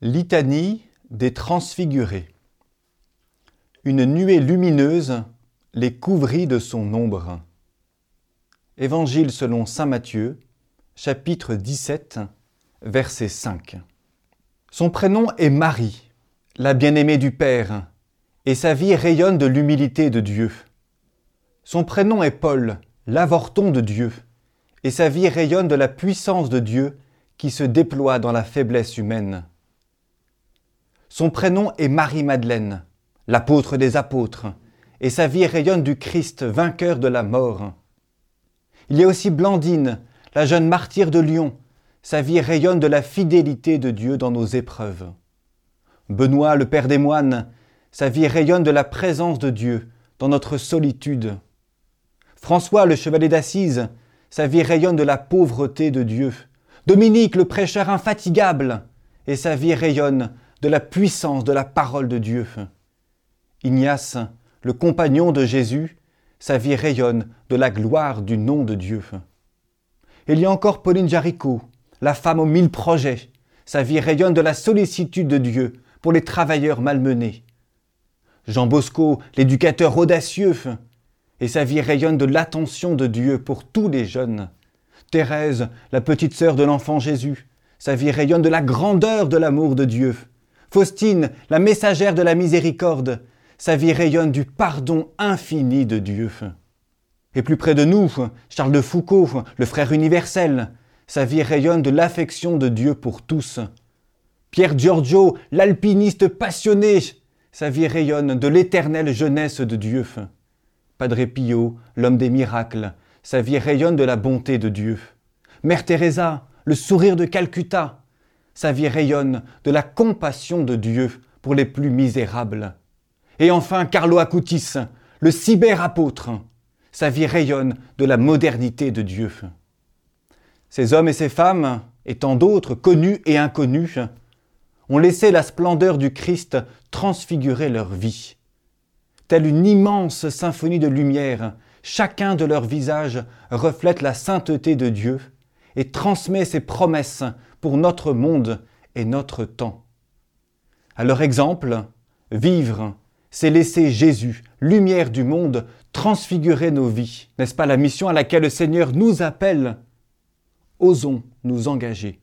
Litanie des transfigurés. Une nuée lumineuse les couvrit de son ombre. Évangile selon Saint Matthieu, chapitre 17, verset 5. Son prénom est Marie, la bien-aimée du Père, et sa vie rayonne de l'humilité de Dieu. Son prénom est Paul, l'avorton de Dieu, et sa vie rayonne de la puissance de Dieu qui se déploie dans la faiblesse humaine. Son prénom est Marie-Madeleine, l'apôtre des apôtres, et sa vie rayonne du Christ, vainqueur de la mort. Il y a aussi Blandine, la jeune martyre de Lyon, sa vie rayonne de la fidélité de Dieu dans nos épreuves. Benoît, le Père des moines, sa vie rayonne de la présence de Dieu dans notre solitude. François, le chevalier d'Assise, sa vie rayonne de la pauvreté de Dieu. Dominique, le prêcheur infatigable, et sa vie rayonne de la puissance de la parole de Dieu. Ignace, le compagnon de Jésus, sa vie rayonne de la gloire du nom de Dieu. Il y a encore Pauline Jaricot, la femme aux mille projets, sa vie rayonne de la sollicitude de Dieu pour les travailleurs malmenés. Jean Bosco, l'éducateur audacieux, et sa vie rayonne de l'attention de Dieu pour tous les jeunes. Thérèse, la petite sœur de l'enfant Jésus, sa vie rayonne de la grandeur de l'amour de Dieu. Faustine, la messagère de la miséricorde, sa vie rayonne du pardon infini de Dieu. Et plus près de nous, Charles de Foucault, le frère universel, sa vie rayonne de l'affection de Dieu pour tous. Pierre Giorgio, l'alpiniste passionné, sa vie rayonne de l'éternelle jeunesse de Dieu. Padre Pio, l'homme des miracles, sa vie rayonne de la bonté de Dieu. Mère Teresa, le sourire de Calcutta, sa vie rayonne de la compassion de Dieu pour les plus misérables. Et enfin, Carlo Acutis, le cyberapôtre, sa vie rayonne de la modernité de Dieu. Ces hommes et ces femmes, et tant d'autres, connus et inconnus, ont laissé la splendeur du Christ transfigurer leur vie. Telle une immense symphonie de lumière, chacun de leurs visages reflète la sainteté de Dieu et transmet ses promesses pour notre monde et notre temps. À leur exemple, vivre, c'est laisser Jésus, lumière du monde, transfigurer nos vies. N'est-ce pas la mission à laquelle le Seigneur nous appelle? Osons nous engager.